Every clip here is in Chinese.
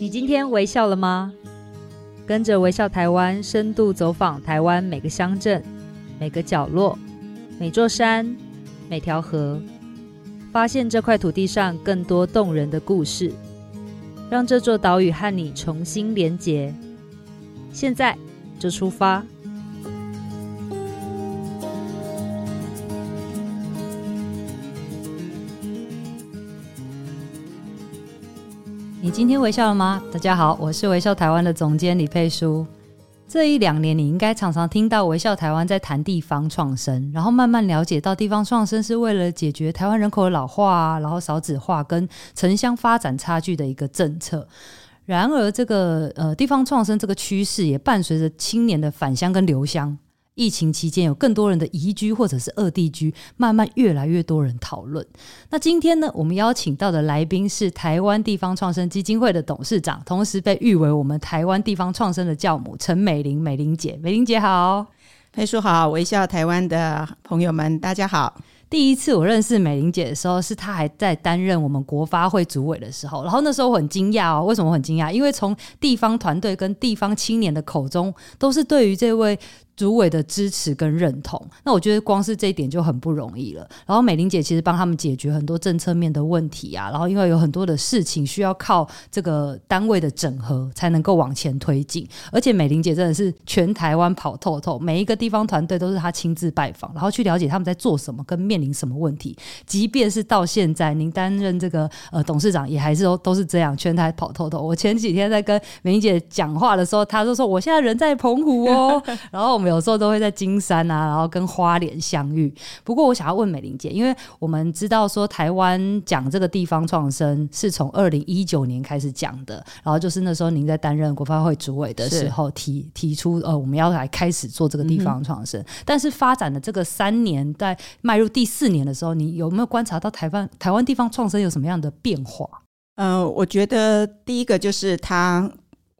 你今天微笑了吗？跟着微笑台湾，深度走访台湾每个乡镇、每个角落、每座山、每条河，发现这块土地上更多动人的故事，让这座岛屿和你重新连结。现在就出发！你今天微笑了吗？大家好，我是微笑台湾的总监李佩书。这一两年，你应该常常听到微笑台湾在谈地方创生，然后慢慢了解到地方创生是为了解决台湾人口的老化啊，然后少子化跟城乡发展差距的一个政策。然而，这个呃地方创生这个趋势也伴随着青年的返乡跟留乡。疫情期间有更多人的移居或者是二地居，慢慢越来越多人讨论。那今天呢，我们邀请到的来宾是台湾地方创生基金会的董事长，同时被誉为我们台湾地方创生的教母陈美玲，美玲姐，美玲姐好，佩叔好，微笑台湾的朋友们大家好。第一次我认识美玲姐的时候，是她还在担任我们国发会主委的时候，然后那时候我很惊讶哦，为什么很惊讶？因为从地方团队跟地方青年的口中，都是对于这位。主委的支持跟认同，那我觉得光是这一点就很不容易了。然后美玲姐其实帮他们解决很多政策面的问题啊，然后因为有很多的事情需要靠这个单位的整合才能够往前推进，而且美玲姐真的是全台湾跑透透，每一个地方团队都是她亲自拜访，然后去了解他们在做什么跟面临什么问题。即便是到现在您担任这个呃董事长，也还是都都是这样全台跑透透。我前几天在跟美玲姐讲话的时候，她就说我现在人在澎湖哦，然后我们。有时候都会在金山啊，然后跟花莲相遇。不过我想要问美玲姐，因为我们知道说台湾讲这个地方创生是从二零一九年开始讲的，然后就是那时候您在担任国发会主委的时候提提出呃我们要来开始做这个地方创生。但是发展的这个三年，在迈入第四年的时候，你有没有观察到台湾台湾地方创生有什么样的变化？嗯、呃，我觉得第一个就是它。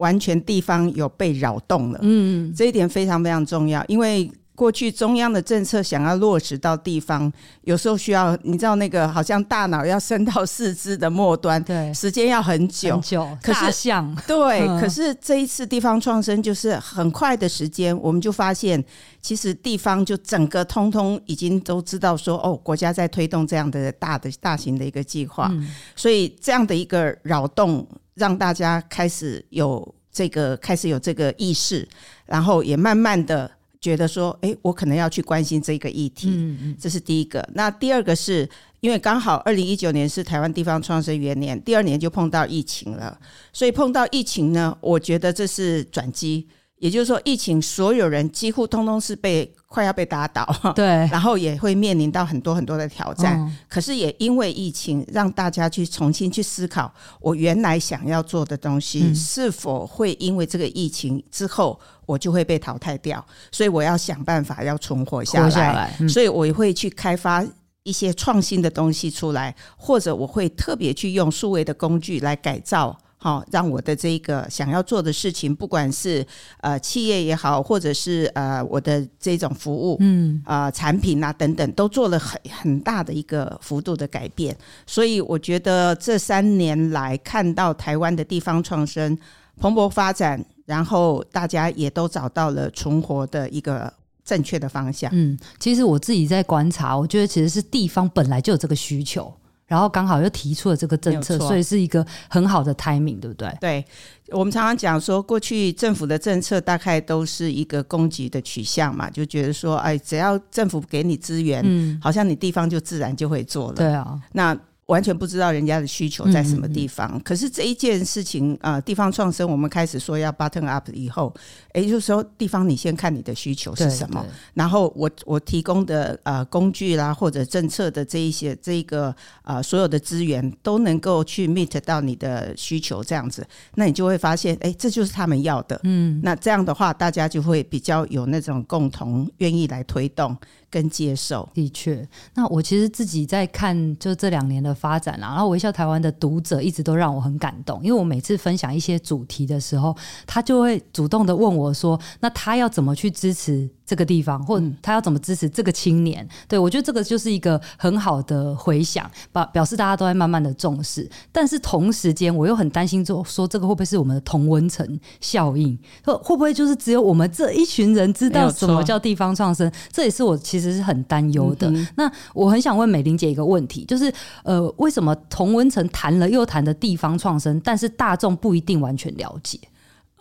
完全地方有被扰动了，嗯，这一点非常非常重要，因为过去中央的政策想要落实到地方，有时候需要你知道那个好像大脑要伸到四肢的末端，对，时间要很久，很久，可是像对，可是这一次地方创生就是很快的时间，我们就发现其实地方就整个通通已经都知道说哦，国家在推动这样的大的大型的一个计划，所以这样的一个扰动。让大家开始有这个开始有这个意识，然后也慢慢的觉得说，哎，我可能要去关心这个议题。嗯嗯，这是第一个。那第二个是因为刚好二零一九年是台湾地方创生元年，第二年就碰到疫情了，所以碰到疫情呢，我觉得这是转机。也就是说，疫情所有人几乎通通是被快要被打倒，对，然后也会面临到很多很多的挑战。嗯、可是也因为疫情，让大家去重新去思考，我原来想要做的东西是否会因为这个疫情之后，我就会被淘汰掉。所以我要想办法要存活下来。下来，嗯、所以我也会去开发一些创新的东西出来，或者我会特别去用数位的工具来改造。好，让我的这个想要做的事情，不管是呃企业也好，或者是呃我的这种服务，嗯啊、呃、产品啊等等，都做了很很大的一个幅度的改变。所以我觉得这三年来看到台湾的地方创生蓬勃发展，然后大家也都找到了存活的一个正确的方向。嗯，其实我自己在观察，我觉得其实是地方本来就有这个需求。然后刚好又提出了这个政策，所以是一个很好的 timing，对不对？对，我们常常讲说，过去政府的政策大概都是一个供给的取向嘛，就觉得说，哎，只要政府给你资源，嗯，好像你地方就自然就会做了。对啊，那。完全不知道人家的需求在什么地方。嗯嗯嗯，可是这一件事情，呃，地方创生，我们开始说要 button up 以后，也就是说，地方你先看你的需求是什么，然后我我提供的呃工具啦，或者政策的这一些这一个呃所有的资源都能够去 meet 到你的需求，这样子，那你就会发现，哎，这就是他们要的。嗯，那这样的话，大家就会比较有那种共同愿意来推动。跟接受，的确。那我其实自己在看，就这两年的发展啊，然后微笑台湾的读者一直都让我很感动，因为我每次分享一些主题的时候，他就会主动的问我说：“那他要怎么去支持？”这个地方，或他要怎么支持这个青年？对，我觉得这个就是一个很好的回响，表表示大家都在慢慢的重视。但是同时间，我又很担心，说说这个会不会是我们的同温层效应？会会不会就是只有我们这一群人知道什么叫地方创生？这也是我其实是很担忧的。嗯、那我很想问美玲姐一个问题，就是呃，为什么同温层谈了又谈的地方创生，但是大众不一定完全了解？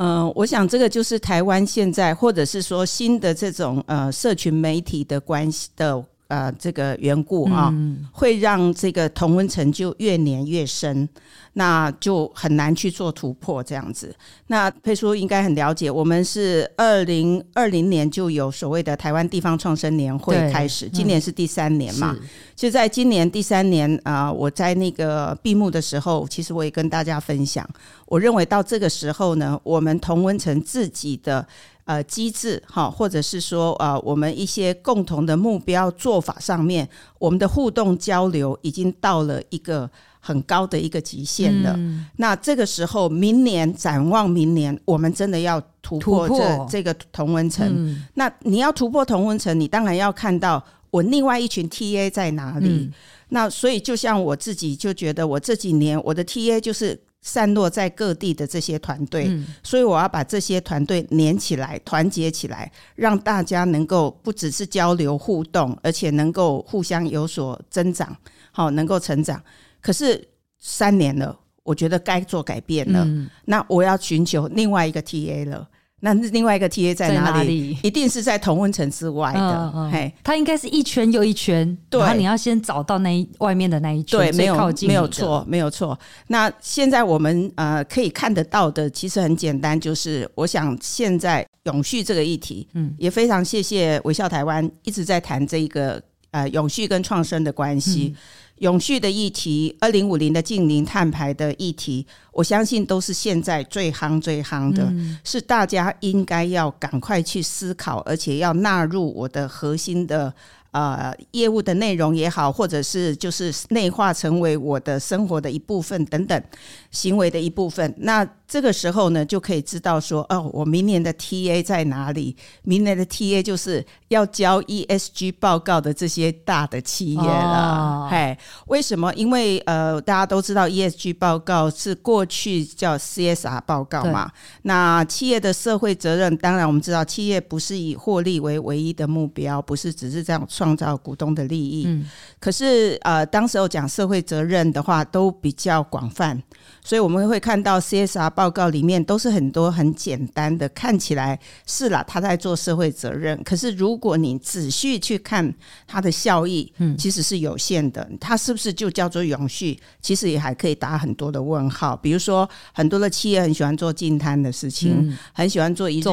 嗯、我想这个就是台湾现在，或者是说新的这种呃社群媒体的关系的呃这个缘故啊，嗯、会让这个同温层就越粘越深。那就很难去做突破这样子。那佩叔应该很了解，我们是二零二零年就有所谓的台湾地方创生年会开始，对今年是第三年嘛。嗯、就在今年第三年啊、呃，我在那个闭幕的时候，其实我也跟大家分享，我认为到这个时候呢，我们同温层自己的呃机制哈，或者是说呃我们一些共同的目标做法上面，我们的互动交流已经到了一个。很高的一个极限了。嗯、那这个时候，明年展望明年，我们真的要突破这破这个同温层。嗯、那你要突破同温层，你当然要看到我另外一群 TA 在哪里。嗯、那所以，就像我自己就觉得，我这几年我的 TA 就是散落在各地的这些团队，嗯、所以我要把这些团队连起来，团结起来，让大家能够不只是交流互动，而且能够互相有所增长，好，能够成长。可是三年了，我觉得该做改变了。嗯、那我要寻求另外一个 TA 了。那另外一个 TA 在哪里？一定是在同温层之外的。嗯嗯、嘿，它应该是一圈又一圈。对，然后你要先找到那一外面的那一圈，对，没有靠近没有错，没有错。那现在我们呃可以看得到的，其实很简单，就是我想现在永续这个议题，嗯，也非常谢谢微笑台湾一直在谈这一个呃永续跟创生的关系。嗯永续的议题，二零五零的净零碳排的议题，我相信都是现在最夯最夯的，嗯、是大家应该要赶快去思考，而且要纳入我的核心的。呃，业务的内容也好，或者是就是内化成为我的生活的一部分等等，行为的一部分。那这个时候呢，就可以知道说，哦，我明年的 TA 在哪里？明年的 TA 就是要交 ESG 报告的这些大的企业了。嘿、哦，为什么？因为呃，大家都知道 ESG 报告是过去叫 CSR 报告嘛。那企业的社会责任，当然我们知道，企业不是以获利为唯一的目标，不是只是这样。创造股东的利益，嗯，可是呃，当时候讲社会责任的话，都比较广泛，所以我们会看到 CSR 报告里面都是很多很简单的，看起来是啦，他在做社会责任，可是如果你仔细去看它的效益，嗯，其实是有限的。它是不是就叫做永续？其实也还可以打很多的问号。比如说，很多的企业很喜欢做净滩的事情，嗯、很喜欢做一日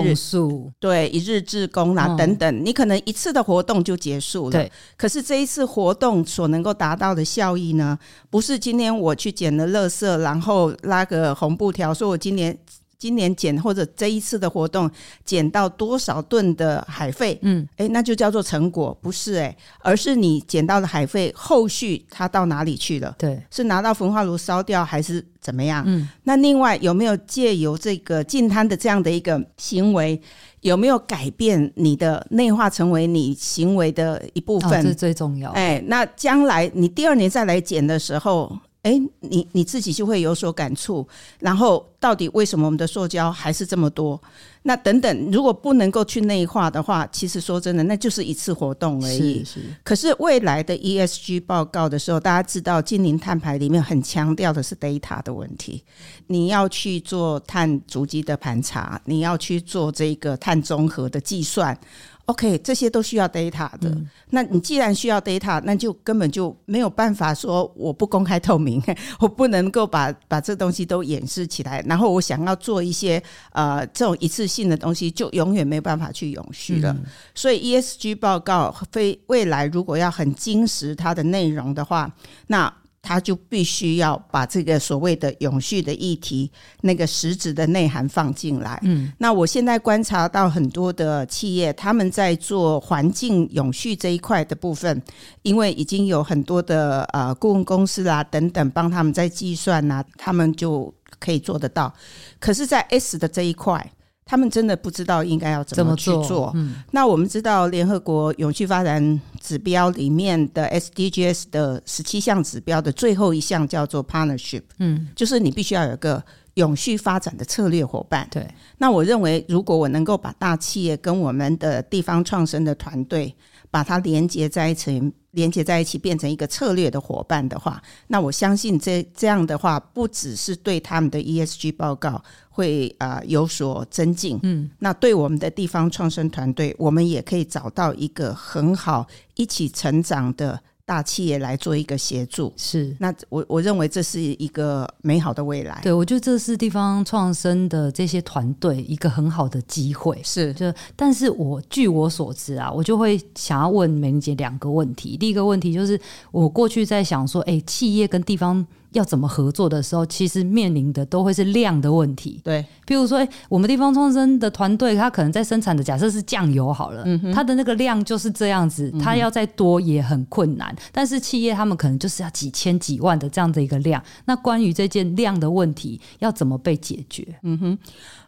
对，一日志工啊、嗯、等等，你可能一次的活动就结束了。对，可是这一次活动所能够达到的效益呢，不是今天我去捡了垃圾，然后拉个红布条，说我今年今年捡或者这一次的活动捡到多少吨的海费，嗯，诶，那就叫做成果，不是诶，而是你捡到的海费后续它到哪里去了？对，是拿到焚化炉烧掉还是怎么样？嗯，那另外有没有借由这个进滩的这样的一个行为？有没有改变你的内化成为你行为的一部分？哦、这是最重要。哎，那将来你第二年再来捡的时候。哎，你你自己就会有所感触。然后，到底为什么我们的塑胶还是这么多？那等等，如果不能够去内化的话，其实说真的，那就是一次活动而已。是是。可是未来的 ESG 报告的时候，大家知道，净零碳排里面很强调的是 data 的问题。你要去做碳足迹的盘查，你要去做这个碳中和的计算。OK，这些都需要 data 的。嗯、那你既然需要 data，那就根本就没有办法说我不公开透明，我不能够把把这东西都掩饰起来。然后我想要做一些呃这种一次性的东西，就永远没有办法去永续了。嗯、所以 ESG 报告非未来如果要很精实它的内容的话，那。它就必须要把这个所谓的永续的议题，那个实质的内涵放进来。嗯，那我现在观察到很多的企业，他们在做环境永续这一块的部分，因为已经有很多的呃顾问公司啦等等帮他们在计算呐，他们就可以做得到。可是，在 S 的这一块，他们真的不知道应该要怎么去做。做嗯、那我们知道联合国永续发展指标里面的 SDGs 的十七项指标的最后一项叫做 partnership，嗯，就是你必须要有一个永续发展的策略伙伴。对，那我认为如果我能够把大企业跟我们的地方创生的团队把它连接在一起。连接在一起，变成一个策略的伙伴的话，那我相信这这样的话，不只是对他们的 ESG 报告会啊、呃、有所增进，嗯，那对我们的地方创生团队，我们也可以找到一个很好一起成长的。大企业来做一个协助，是那我我认为这是一个美好的未来。对，我觉得这是地方创生的这些团队一个很好的机会。是，就但是我据我所知啊，我就会想要问美玲姐两个问题。第一个问题就是，我过去在想说，哎、欸，企业跟地方。要怎么合作的时候，其实面临的都会是量的问题。对，比如说，欸、我们地方创生的团队，他可能在生产的假设是酱油好了，他的那个量就是这样子，他要再多也很困难。嗯、但是企业他们可能就是要几千几万的这样的一个量。那关于这件量的问题，要怎么被解决？嗯哼。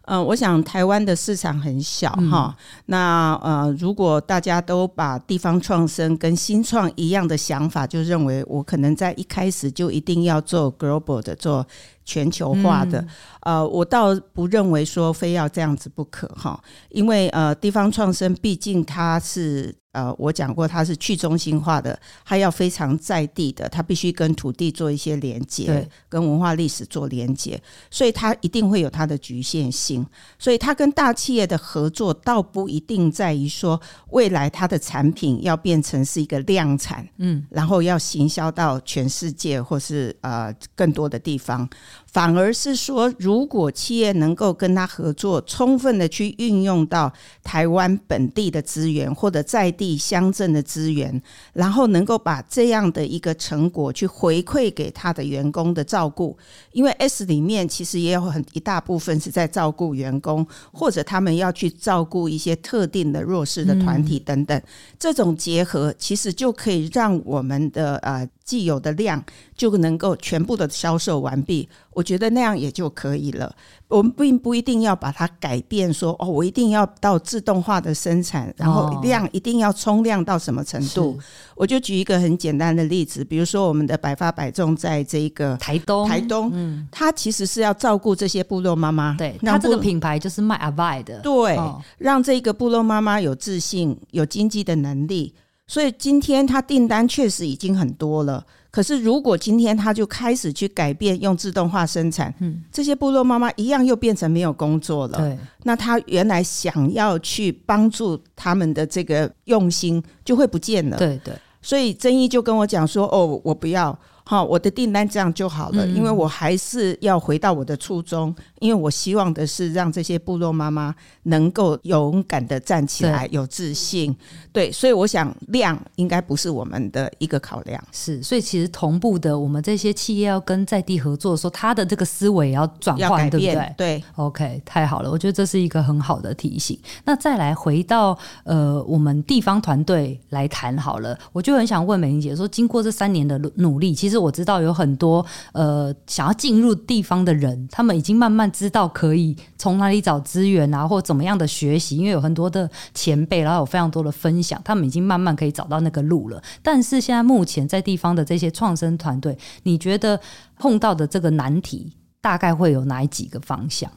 嗯、呃，我想台湾的市场很小哈，嗯、那呃，如果大家都把地方创生跟新创一样的想法，就认为我可能在一开始就一定要做 global 的做。全球化的，嗯、呃，我倒不认为说非要这样子不可哈，因为呃，地方创生毕竟它是呃，我讲过它是去中心化的，它要非常在地的，它必须跟土地做一些连接，跟文化历史做连接，所以它一定会有它的局限性，所以它跟大企业的合作倒不一定在于说未来它的产品要变成是一个量产，嗯，然后要行销到全世界或是呃更多的地方。反而是说，如果企业能够跟他合作，充分的去运用到台湾本地的资源或者在地乡镇的资源，然后能够把这样的一个成果去回馈给他的员工的照顾，因为 S 里面其实也有很一大部分是在照顾员工，或者他们要去照顾一些特定的弱势的团体等等，这种结合其实就可以让我们的呃。既有的量就能够全部的销售完毕，我觉得那样也就可以了。我们并不一定要把它改变说，说哦，我一定要到自动化的生产，然后量一定要冲量到什么程度？哦、我就举一个很简单的例子，比如说我们的百发百中在这个台东，台东，嗯，它其实是要照顾这些部落妈妈，对，它这个品牌就是卖阿拜的，对，哦、让这个部落妈妈有自信、有经济的能力。所以今天他订单确实已经很多了，可是如果今天他就开始去改变用自动化生产，嗯，这些部落妈妈一样又变成没有工作了。对，那他原来想要去帮助他们的这个用心就会不见了。对对，所以曾毅就跟我讲说：“哦，我不要。”好，我的订单这样就好了，因为我还是要回到我的初衷，因为我希望的是让这些部落妈妈能够勇敢的站起来，有自信。对，所以我想量应该不是我们的一个考量。是，所以其实同步的，我们这些企业要跟在地合作的时候，他的这个思维也要转换，对不对？对，OK，太好了，我觉得这是一个很好的提醒。那再来回到呃，我们地方团队来谈好了，我就很想问美玲姐说，经过这三年的努力，其实。我知道有很多呃想要进入地方的人，他们已经慢慢知道可以从哪里找资源啊，或怎么样的学习，因为有很多的前辈，然后有非常多的分享，他们已经慢慢可以找到那个路了。但是现在目前在地方的这些创生团队，你觉得碰到的这个难题大概会有哪几个方向？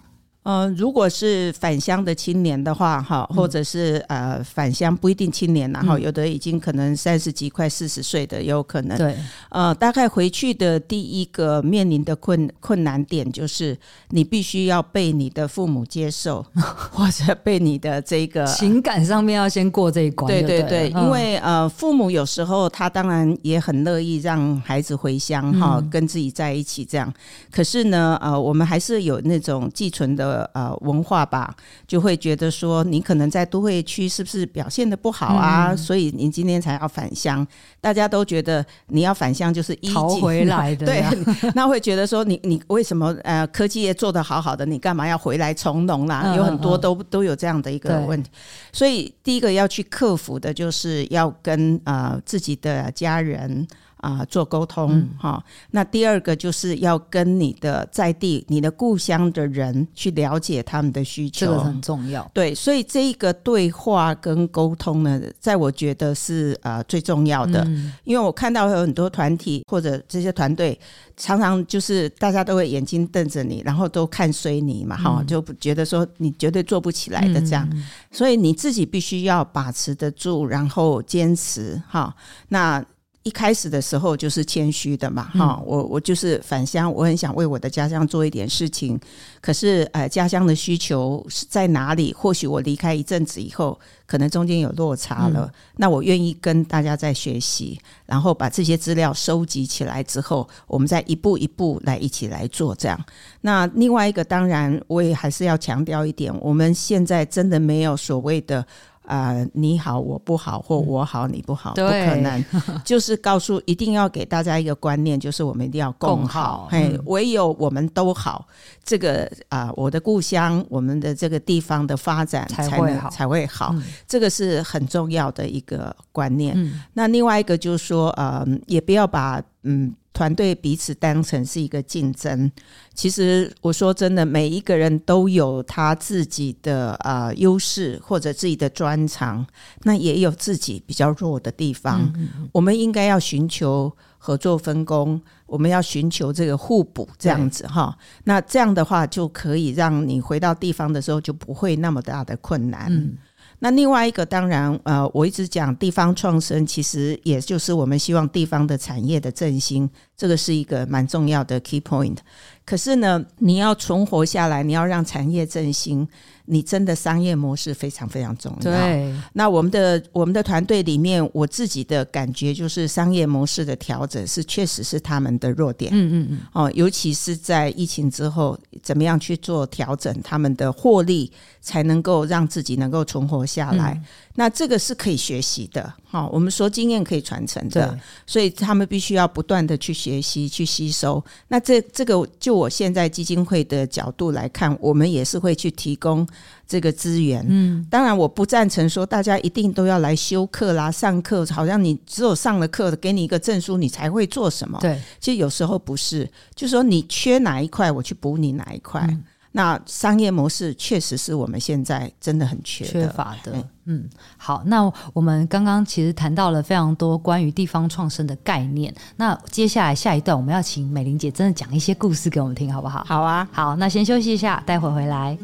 呃，如果是返乡的青年的话，哈，或者是呃返乡不一定青年，然后有的已经可能三十几、快四十岁的也有可能。对，呃，大概回去的第一个面临的困困难点就是，你必须要被你的父母接受，或者被你的这个情感上面要先过这一关。对对对，因为呃，父母有时候他当然也很乐意让孩子回乡哈，跟自己在一起这样。可是呢，呃，我们还是有那种寄存的。呃，文化吧，就会觉得说你可能在都会区是不是表现的不好啊？嗯、所以你今天才要返乡。大家都觉得你要返乡就是一逃回 来的，对，那会觉得说你你为什么呃科技业做得好好的，你干嘛要回来从农啦？嗯、有很多都都有这样的一个问题。所以第一个要去克服的就是要跟呃自己的家人。啊、呃、做沟通哈、嗯。那第二个就是要跟你的在地、你的故乡的人去了解他们的需求，这个很重要。对，所以这一个对话跟沟通呢，在我觉得是呃最重要的、嗯，因为我看到有很多团体或者这些团队，常常就是大家都会眼睛瞪着你，然后都看衰你嘛，哈、嗯，就觉得说你绝对做不起来的这样，嗯、所以你自己必须要把持得住，然后坚持哈。那一开始的时候就是谦虚的嘛，哈、嗯，我我就是返乡，我很想为我的家乡做一点事情，可是呃，家乡的需求是在哪里？或许我离开一阵子以后，可能中间有落差了，嗯、那我愿意跟大家在学习，然后把这些资料收集起来之后，我们再一步一步来一起来做这样。那另外一个，当然我也还是要强调一点，我们现在真的没有所谓的。啊、呃，你好，我不好，或我好，你不好，嗯、不可能。就是告诉，一定要给大家一个观念，就是我们一定要共好，嘿、嗯，唯有我们都好，这个啊、呃，我的故乡，我们的这个地方的发展才会好，才会好。嗯、这个是很重要的一个观念。嗯、那另外一个就是说，呃，也不要把嗯。团队彼此当成是一个竞争，其实我说真的，每一个人都有他自己的呃优势或者自己的专长，那也有自己比较弱的地方。嗯嗯，我们应该要寻求合作分工，我们要寻求这个互补，这样子哈。那这样的话，就可以让你回到地方的时候就不会那么大的困难。嗯那另外一个当然，呃，我一直讲地方创生，其实也就是我们希望地方的产业的振兴，这个是一个蛮重要的 key point。可是呢，你要存活下来，你要让产业振兴，你真的商业模式非常非常重要。对。那我们的我们的团队里面，我自己的感觉就是商业模式的调整是确实是他们的弱点。嗯嗯嗯。哦，尤其是在疫情之后，怎么样去做调整，他们的获利才能够让自己能够存活下来。嗯那这个是可以学习的，哈，我们说经验可以传承的，所以他们必须要不断的去学习、去吸收。那这这个，就我现在基金会的角度来看，我们也是会去提供这个资源。嗯，当然我不赞成说大家一定都要来修课啦、上课，好像你只有上了课，给你一个证书，你才会做什么。对，其实有时候不是，就是说你缺哪一块，我去补你哪一块。嗯那商业模式确实是我们现在真的很缺的，缺乏的。嗯，好，那我们刚刚其实谈到了非常多关于地方创生的概念。那接下来下一段，我们要请美玲姐真的讲一些故事给我们听，好不好？好啊，好，那先休息一下，待会回来。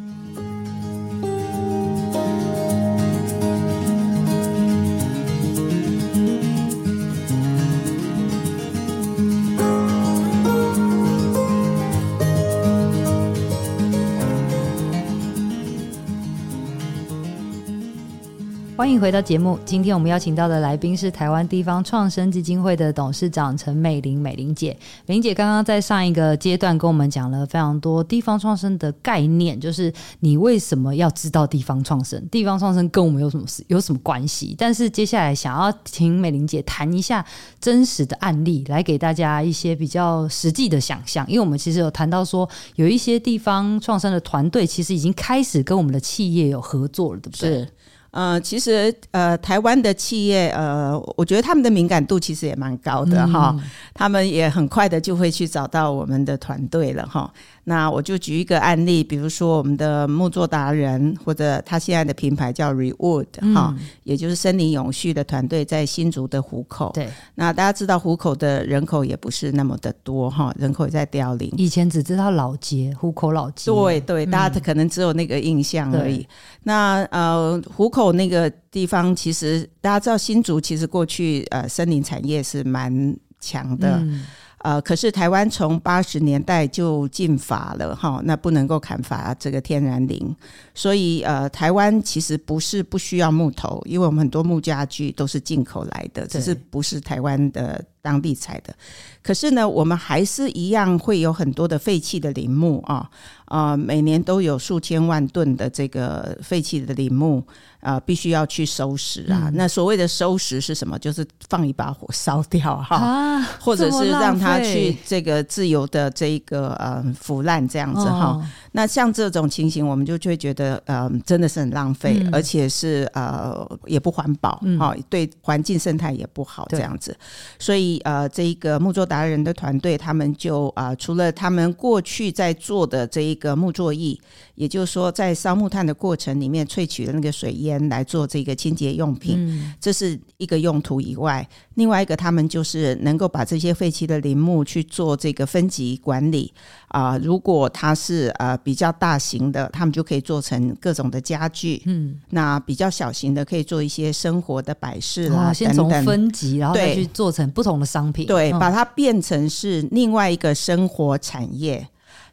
欢迎回到节目。今天我们邀请到的来宾是台湾地方创生基金会的董事长陈美玲美玲姐。美玲姐刚刚在上一个阶段跟我们讲了非常多地方创生的概念，就是你为什么要知道地方创生？地方创生跟我们有什么事？有什么关系？但是接下来想要请美玲姐谈一下真实的案例，来给大家一些比较实际的想象。因为我们其实有谈到说，有一些地方创生的团队其实已经开始跟我们的企业有合作了，对不对？呃，其实呃，台湾的企业呃，我觉得他们的敏感度其实也蛮高的哈、嗯，他们也很快的就会去找到我们的团队了哈。那我就举一个案例，比如说我们的木作达人，或者他现在的品牌叫 Rewood 哈、嗯，也就是森林永续的团队在新竹的湖口。对，那大家知道湖口的人口也不是那么的多哈，人口也在凋零。以前只知道老街，湖口老街。对对，大家可能只有那个印象而已。嗯、那呃，湖口那个地方，其实大家知道新竹其实过去呃森林产业是蛮强的。嗯呃，可是台湾从八十年代就禁伐了哈，那不能够砍伐这个天然林，所以呃，台湾其实不是不需要木头，因为我们很多木家具都是进口来的，只是不是台湾的当地采的。可是呢，我们还是一样会有很多的废弃的林木啊，呃，每年都有数千万吨的这个废弃的林木。啊、呃，必须要去收拾啊、嗯！那所谓的收拾是什么？就是放一把火烧掉哈、啊，或者是让它去这个自由的这一个呃腐烂这样子哈、哦。那像这种情形，我们就就会觉得呃真的是很浪费、嗯，而且是呃也不环保哈、嗯，对环境生态也不好这样子。所以以呃，这一个木作达人的团队，他们就啊、呃，除了他们过去在做的这一个木作艺，也就是说在烧木炭的过程里面萃取的那个水烟来做这个清洁用品，嗯、这是一个用途以外，另外一个他们就是能够把这些废弃的林木去做这个分级管理啊、呃，如果它是呃比较大型的，他们就可以做成各种的家具，嗯，那比较小型的可以做一些生活的摆饰啦，先从分级，然后再去做成不同的商品，对，把它变成是另外一个生活产业。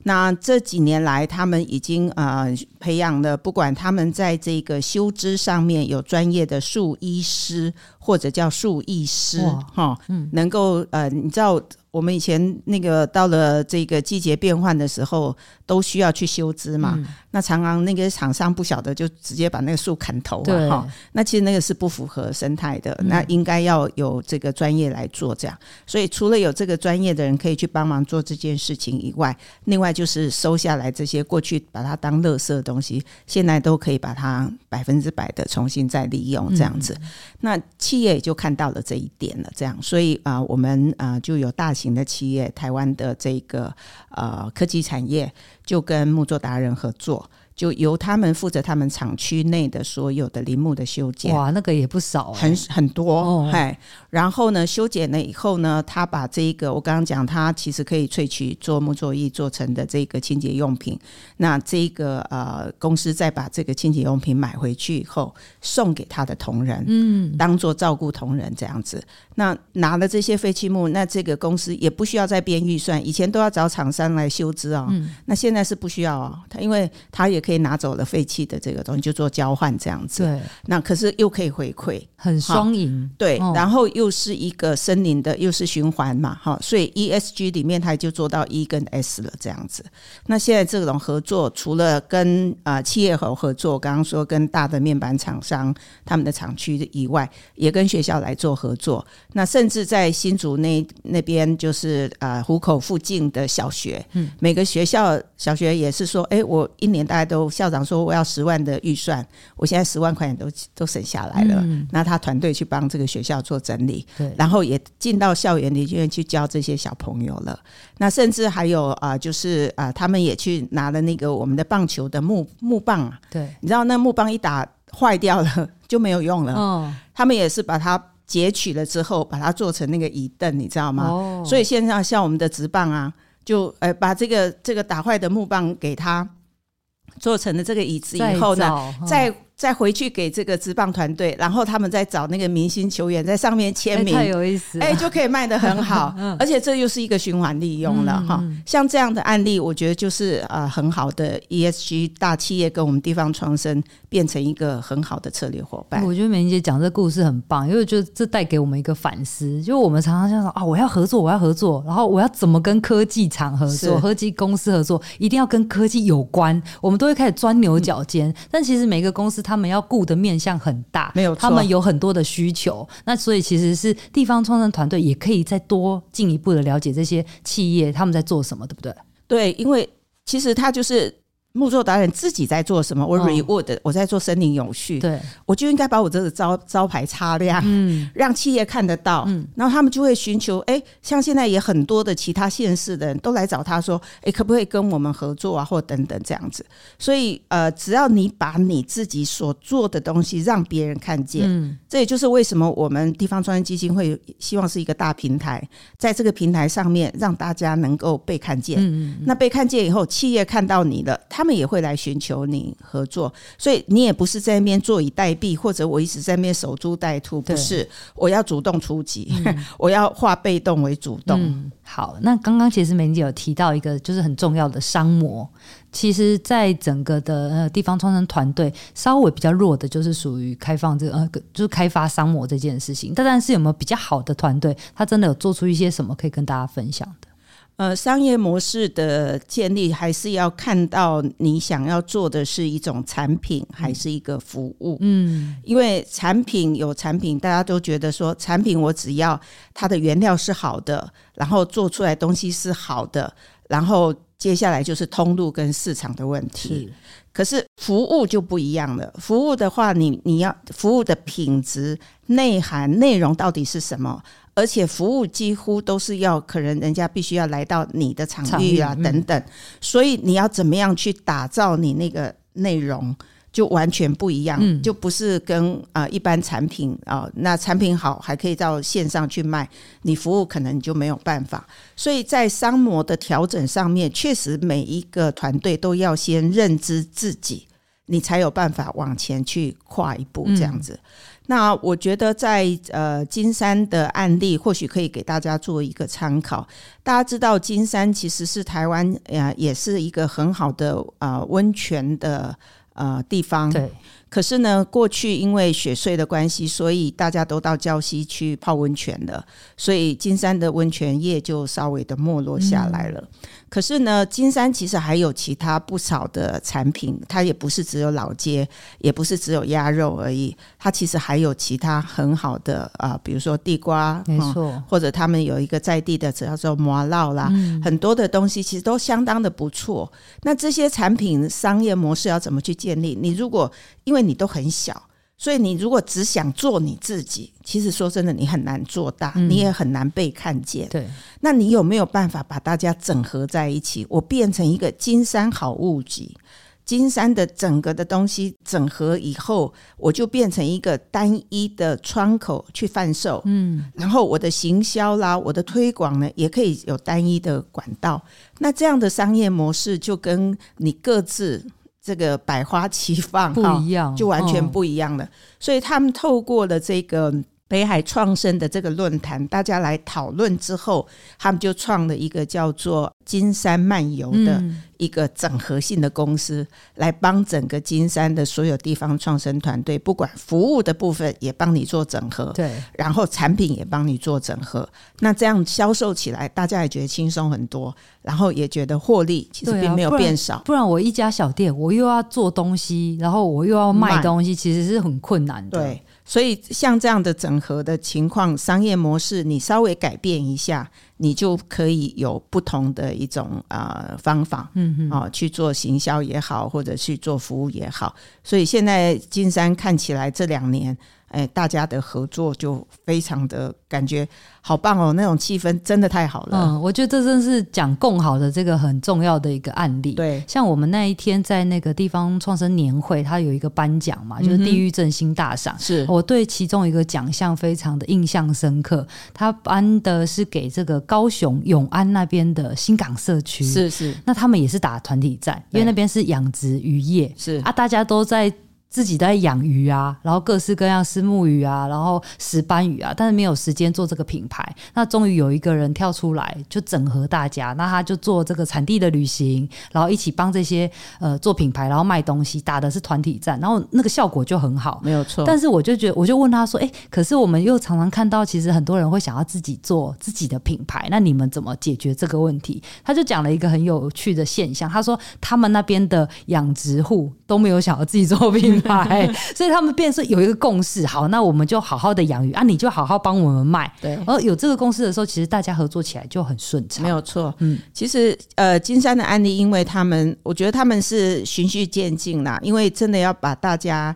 那这几年来，他们已经呃培养了，不管他们在这个修枝上面有专业的树医师，或者叫树艺师，哈，嗯，能够呃，你知道。我们以前那个到了这个季节变换的时候，都需要去修枝嘛。嗯、那常常那个厂商不晓得，就直接把那个树砍头了哈。那其实那个是不符合生态的，嗯、那应该要有这个专业来做这样。所以除了有这个专业的人可以去帮忙做这件事情以外，另外就是收下来这些过去把它当垃圾的东西，现在都可以把它百分之百的重新再利用这样子。嗯、那企业也就看到了这一点了，这样。所以啊、呃，我们啊、呃、就有大型。型的企业，台湾的这个呃科技产业就跟木作达人合作。就由他们负责他们厂区内的所有的林木的修剪，哇，那个也不少，欸，很很多，嗨，哦。然后呢，修剪了以后呢，他把这个我刚刚讲，他其实可以萃取做木作艺做成的这个清洁用品。那这个呃公司再把这个清洁用品买回去以后，送给他的同仁，嗯，当做照顾同仁这样子。那拿了这些废弃木，那这个公司也不需要再编预算，以前都要找厂商来修枝啊，嗯，那现在是不需要啊，他因为他也可以拿走了废弃的这个东西，就做交换这样子。对，那可是又可以回馈，很双赢。对，哦、然后又是一个森林的，又是循环嘛，哈，所以 ESG 里面它就做到 E 跟 S 了这样子。那现在这种合作，除了跟啊、呃、企业和合作，刚刚说跟大的面板厂商他们的厂区以外，也跟学校来做合作。那甚至在新竹那那边，就是啊湖口附近的小学，嗯，每个学校小学也是说，哎，我一年大概都。都校长说我要十万的预算，我现在十万块钱都都省下来了。嗯、那他团队去帮这个学校做整理，对，然后也进到校园里面去教这些小朋友了。那甚至还有啊、呃，就是啊、呃，他们也去拿了那个我们的棒球的木木棒啊，对，你知道那木棒一打坏掉了 就没有用了。哦，他们也是把它截取了之后，把它做成那个椅凳，你知道吗？哦，所以现在像我们的直棒啊，就呃把这个这个打坏的木棒给他。做成了这个椅子以后呢，再再回去给这个职棒团队，然后他们再找那个明星球员在上面签名，太有意思，哎，就可以卖得很好，而且这又是一个循环利用了哈。像这样的案例，我觉得就是啊，很好的 ESG 大企业跟我们地方创生变成一个很好的策略伙伴。我觉得美伶姐讲这故事很棒，因为觉得这带给我们一个反思，就我们常常想说啊，我要合作，我要合作，然后我要怎么跟科技厂合作，科技公司合作，一定要跟科技有关，我们都会开始钻牛角尖。但其实每个公司他们要顾的面向很大，没有，他们有很多的需求。那所以其实是地方创生团队也可以再多进一步的了解这些企业他们在做什么，对不对？对，因为其实他就是。木作达人自己在做什么？我 reward，我在做森林永续。对，我就应该把我这个招招牌擦亮，嗯，让企业看得到，嗯，然后他们就会寻求，哎，像现在也很多的其他县市的人都来找他说，哎，可不可以跟我们合作啊，或等等这样子。所以，呃，只要你把你自己所做的东西让别人看见，嗯，这也就是为什么我们地方创业基金会希望是一个大平台，在这个平台上面让大家能够被看见。嗯，那被看见以后，企业看到你了，他。他们也会来寻求你合作，所以你也不是在那边坐以待毙，或者我一直在那边守株待兔，不是，我要主动出击，嗯、我要化被动为主动。嗯、好，那刚刚其实梅姐有提到一个就是很重要的商模，其实，在整个的呃地方创生团队稍微比较弱的，就是属于开放这个呃，就是开发商模这件事情。但但是有没有比较好的团队，他真的有做出一些什么可以跟大家分享的？呃，商业模式的建立还是要看到你想要做的是一种产品还是一个服务。嗯，因为产品有产品，大家都觉得说产品我只要它的原料是好的，然后做出来东西是好的，然后接下来就是通路跟市场的问题。可是服务就不一样了。服务的话你，你你要服务的品质、内涵、内容到底是什么？而且服务几乎都是要可能人家必须要来到你的场域啊等等，嗯、所以你要怎么样去打造你那个内容？就完全不一样，嗯、就不是跟啊、呃、一般产品啊、呃，那产品好还可以到线上去卖，你服务可能你就没有办法。所以在商模的调整上面，确实每一个团队都要先认知自己，你才有办法往前去跨一步这样子。嗯、那我觉得在呃金山的案例，或许可以给大家做一个参考。大家知道金山其实是台湾呃也是一个很好的啊、呃、温泉的。呃，地方对，可是呢，过去因为雪隧的关系，所以大家都到礁溪去泡温泉了，所以金山的温泉业就稍微的没落下来了。嗯可是呢，金山其实还有其他不少的产品，它也不是只有老街，也不是只有鸭肉而已，它其实还有其他很好的啊，比如说地瓜，没错、嗯，或者他们有一个在地的叫做麻烙啦，嗯、很多的东西其实都相当的不错。那这些产品商业模式要怎么去建立？你如果因为你都很小。所以你如果只想做你自己，其实说真的，你很难做大，你也很难被看见。对，那你有没有办法把大家整合在一起？我变成一个金山好物集，金山的整个的东西整合以后，我就变成一个单一的窗口去贩售。嗯，然后我的行销啦，我的推广呢，也可以有单一的管道。那这样的商业模式就跟你各自。这个百花齐放不一样，就完全不一样了。哦、所以他们透过了这个。北海创生的这个论坛，大家来讨论之后，他们就创了一个叫做“金山漫游”的一个整合性的公司，嗯、来帮整个金山的所有地方创生团队，不管服务的部分也帮你做整合，对，然后产品也帮你做整合。那这样销售起来，大家也觉得轻松很多，然后也觉得获利其实并没有变少。啊、不，然不然我一家小店，我又要做东西，然后我又要卖东西，其实是很困难的。对。所以像这样的整合的情况，商业模式你稍微改变一下，你就可以有不同的一种呃方法，嗯嗯，哦去做行销也好，或者去做服务也好。所以现在金山看起来这两年。哎，大家的合作就非常的感觉好棒哦，那种气氛真的太好了。嗯，我觉得这真是讲共好的这个很重要的一个案例。对，像我们那一天在那个地方创生年会，它有一个颁奖嘛，就是地域振兴大赏。是、嗯、我对其中一个奖项非常的印象深刻，他颁的是给这个高雄永安那边的新港社区。是是，那他们也是打团体战，因为那边是养殖渔业。是啊，大家都在。自己在养鱼啊，然后各式各样丝木鱼啊，然后石斑鱼啊，但是没有时间做这个品牌。那终于有一个人跳出来，就整合大家，那他就做这个产地的旅行，然后一起帮这些呃做品牌，然后卖东西，打的是团体战，然后那个效果就很好，没有错。但是我就觉得，我就问他说：“哎，可是我们又常常看到，其实很多人会想要自己做自己的品牌，那你们怎么解决这个问题？”他就讲了一个很有趣的现象，他说他们那边的养殖户都没有想要自己做品牌。所以他们变成是有一个共识，好，那我们就好好的养鱼啊，你就好好帮我们卖。对，而有这个共识的时候，其实大家合作起来就很顺畅。没有错，嗯，其实呃，金山的案例，因为他们，我觉得他们是循序渐进啦，因为真的要把大家。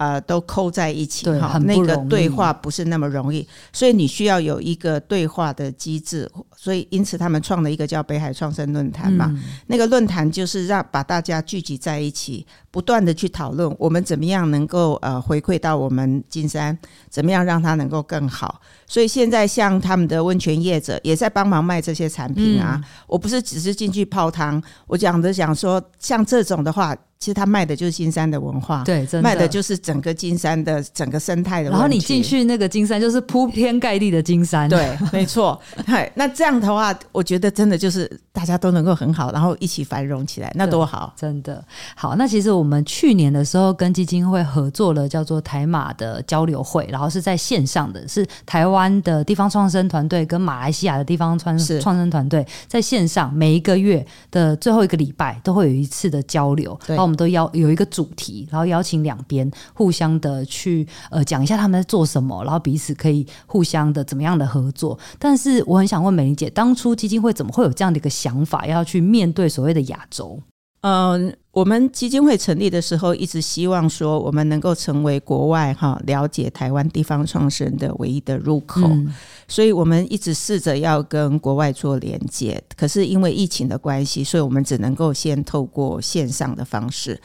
呃，都扣在一起哈，那个对话不是那么容易，所以你需要有一个对话的机制，所以因此他们创了一个叫北海创生论坛嘛，嗯、那个论坛就是让把大家聚集在一起，不断的去讨论我们怎么样能够呃回馈到我们金山，怎么样让它能够更好。所以现在像他们的温泉业者也在帮忙卖这些产品啊，嗯、我不是只是进去泡汤，我讲的讲说像这种的话。其实他卖的就是金山的文化，对，真的卖的就是整个金山的整个生态的。然后你进去那个金山，就是铺天盖地的金山，对，没错。嗨，那这样的话，我觉得真的就是大家都能够很好，然后一起繁荣起来，那多好！真的好。那其实我们去年的时候跟基金会合作了，叫做台马的交流会，然后是在线上的，是台湾的地方创生团队跟马来西亚的地方创创生团队在线上，每一个月的最后一个礼拜都会有一次的交流。对。我们都邀有一个主题，然后邀请两边互相的去呃讲一下他们在做什么，然后彼此可以互相的怎么样的合作。但是我很想问美玲姐，当初基金会怎么会有这样的一个想法，要去面对所谓的亚洲？嗯、呃，我们基金会成立的时候，一直希望说我们能够成为国外哈了解台湾地方创生的唯一的入口，嗯、所以我们一直试着要跟国外做连接。可是因为疫情的关系，所以我们只能够先透过线上的方式。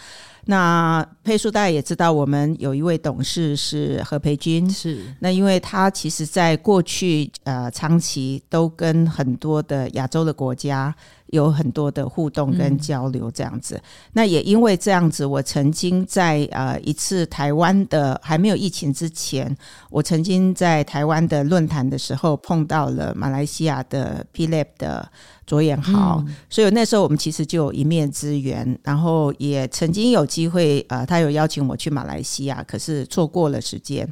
那佩叔大家也知道，我们有一位董事是何培军，是那因为他其实在过去呃长期都跟很多的亚洲的国家。有很多的互动跟交流这样子，嗯、那也因为这样子，我曾经在呃一次台湾的还没有疫情之前，我曾经在台湾的论坛的时候碰到了马来西亚的 PLAB 的卓彦豪，嗯、所以那时候我们其实就有一面之缘，然后也曾经有机会呃，他有邀请我去马来西亚，可是错过了时间。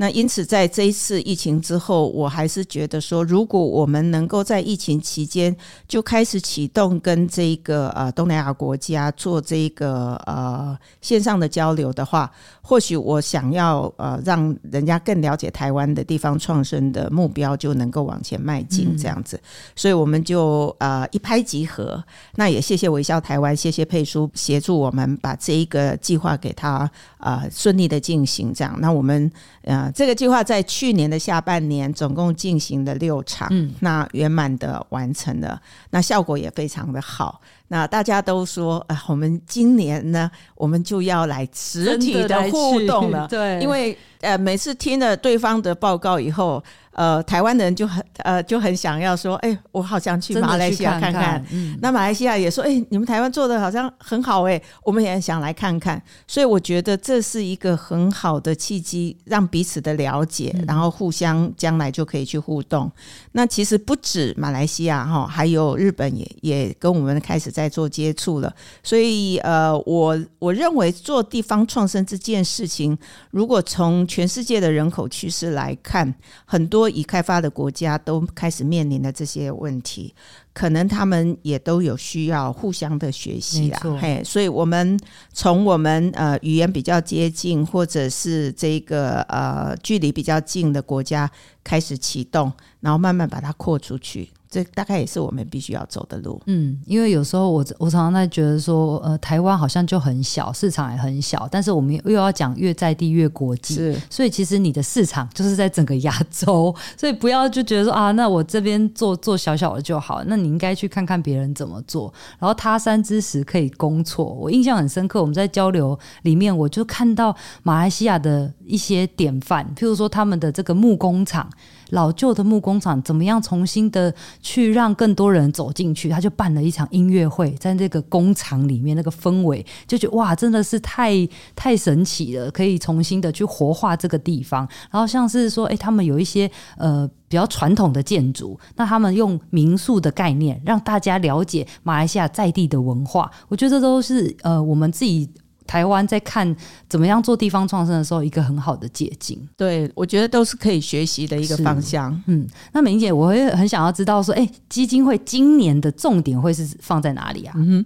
那因此，在这一次疫情之后，我还是觉得说，如果我们能够在疫情期间就开始启动跟这个呃东南亚国家做这个呃线上的交流的话，或许我想要呃让人家更了解台湾的地方创生的目标就能够往前迈进这样子，嗯、所以我们就呃一拍即合。那也谢谢微笑台湾，谢谢佩叔协助我们把这一个计划给他呃顺利的进行这样。那我们呃。这个计划在去年的下半年总共进行了六场，嗯，那圆满的完成了，那效果也非常的好。那大家都说，啊，我们今年呢，我们就要来实体的互动了，对，因为呃，每次听了对方的报告以后。呃，台湾的人就很呃就很想要说，哎、欸，我好想去马来西亚看看。看看嗯、那马来西亚也说，哎、欸，你们台湾做的好像很好，哎，我们也想来看看。所以我觉得这是一个很好的契机，让彼此的了解，嗯、然后互相将来就可以去互动。那其实不止马来西亚哈，还有日本也也跟我们开始在做接触了。所以呃，我我认为做地方创生这件事情，如果从全世界的人口趋势来看，很多。已开发的国家都开始面临的这些问题，可能他们也都有需要互相的学习啦。嘿，所以我们从我们呃语言比较接近，或者是这个呃距离比较近的国家开始启动，然后慢慢把它扩出去。这大概也是我们必须要走的路。嗯，因为有时候我我常常在觉得说，呃，台湾好像就很小，市场也很小，但是我们又要讲越在地越国际，是，所以其实你的市场就是在整个亚洲，所以不要就觉得说啊，那我这边做做小小的就好，那你应该去看看别人怎么做，然后他山之石可以攻错。我印象很深刻，我们在交流里面，我就看到马来西亚的一些典范，譬如说他们的这个木工厂。老旧的木工厂怎么样重新的去让更多人走进去？他就办了一场音乐会，在那个工厂里面，那个氛围就觉得哇，真的是太太神奇了，可以重新的去活化这个地方。然后像是说，诶、他们有一些呃比较传统的建筑，那他们用民宿的概念，让大家了解马来西亚在地的文化。我觉得这都是呃我们自己。台湾在看怎么样做地方创生的时候，一个很好的捷径。对，我觉得都是可以学习的一个方向。嗯，那美伶姐，我会很想要知道说，哎、欸，基金会今年的重点会是放在哪里啊？嗯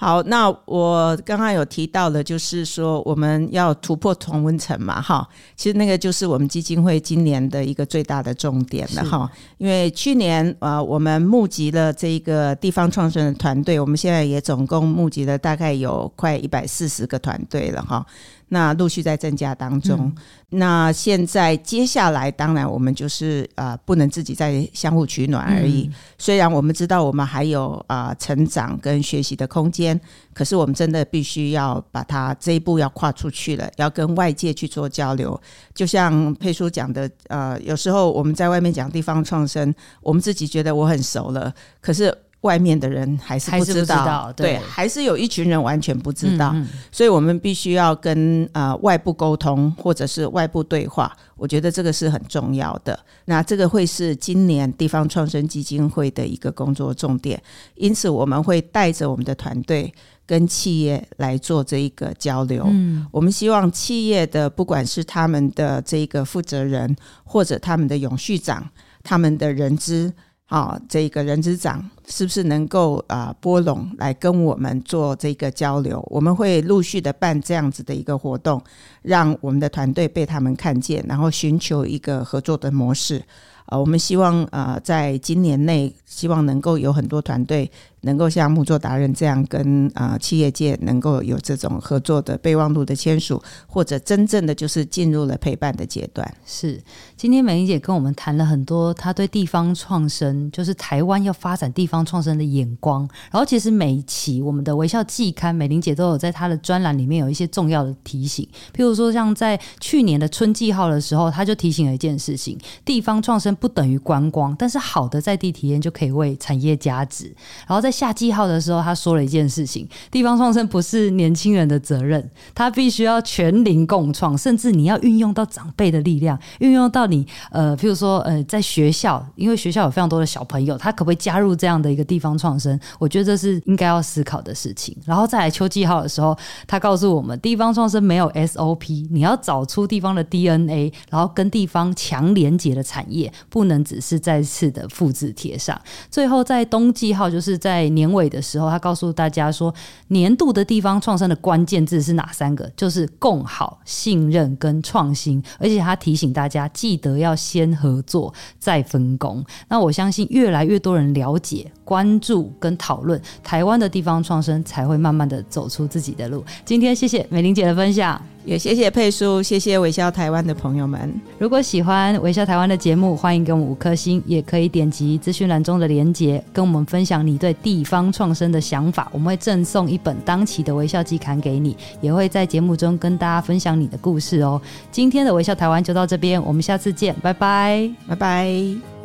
好，那我刚刚有提到的，就是说我们要突破同温层嘛，哈，其实那个就是我们基金会今年的一个最大的重点了，哈。因为去年啊，我们募集了这个地方创生的团队，我们现在也总共募集了大概有快一百四十个团队了，哈。那陆续在增加当中。嗯、那现在接下来，当然我们就是啊、呃，不能自己在相互取暖而已。嗯、虽然我们知道我们还有啊、呃、成长跟学习的空间，可是我们真的必须要把它这一步要跨出去了，要跟外界去做交流。就像佩叔讲的，呃，有时候我们在外面讲地方创生，我们自己觉得我很熟了，可是。外面的人还是不知道，知道对，对，还是有一群人完全不知道，嗯嗯，所以我们必须要跟呃外部沟通，或者是外部对话。我觉得这个是很重要的。那这个会是今年地方创生基金会的一个工作重点，因此我们会带着我们的团队跟企业来做这一个交流。嗯，我们希望企业的不管是他们的这个负责人，或者他们的永续长，他们的人资。啊、哦，这个人资长是不是能够啊、呃、拨拢来跟我们做这个交流？我们会陆续的办这样子的一个活动，让我们的团队被他们看见，然后寻求一个合作的模式。呃，我们希望呃，在今年内，希望能够有很多团队。能够像木作达人这样跟啊、企业界能够有这种合作的备忘录的签署，或者真正的就是进入了陪伴的阶段。是，今天美玲姐跟我们谈了很多，她对地方创生，就是台湾要发展地方创生的眼光。然后，其实每一期我们的微笑季刊，美玲姐都有在她的专栏里面有一些重要的提醒。譬如说，像在去年的春季号的时候，她就提醒了一件事情：地方创生不等于观光，但是好的在地体验就可以为产业加值。然后在夏季号的时候，他说了一件事情：地方创生不是年轻人的责任，他必须要全龄共创，甚至你要运用到长辈的力量，运用到你呃，譬如说呃，在学校，因为学校有非常多的小朋友，他可不可以加入这样的一个地方创生？我觉得这是应该要思考的事情。然后再来秋季号的时候，他告诉我们，地方创生没有 SOP，你要找出地方的 DNA，然后跟地方强连结的产业，不能只是再次的复制贴上。最后在冬季号，就是在年尾的时候，他告诉大家说，年度的地方创生的关键字是哪三个？就是共好、信任跟创新。而且他提醒大家，记得要先合作再分工。那我相信，越来越多人了解、关注跟讨论台湾的地方创生，才会慢慢的走出自己的路。今天谢谢美玲姐的分享。也谢谢佩叔，谢谢微笑台湾的朋友们。如果喜欢微笑台湾的节目，欢迎给我们五颗星，也可以点击资讯栏中的连结，跟我们分享你对地方创生的想法。我们会赠送一本当期的微笑季刊给你，也会在节目中跟大家分享你的故事哦。今天的微笑台湾就到这边，我们下次见，拜拜，拜拜。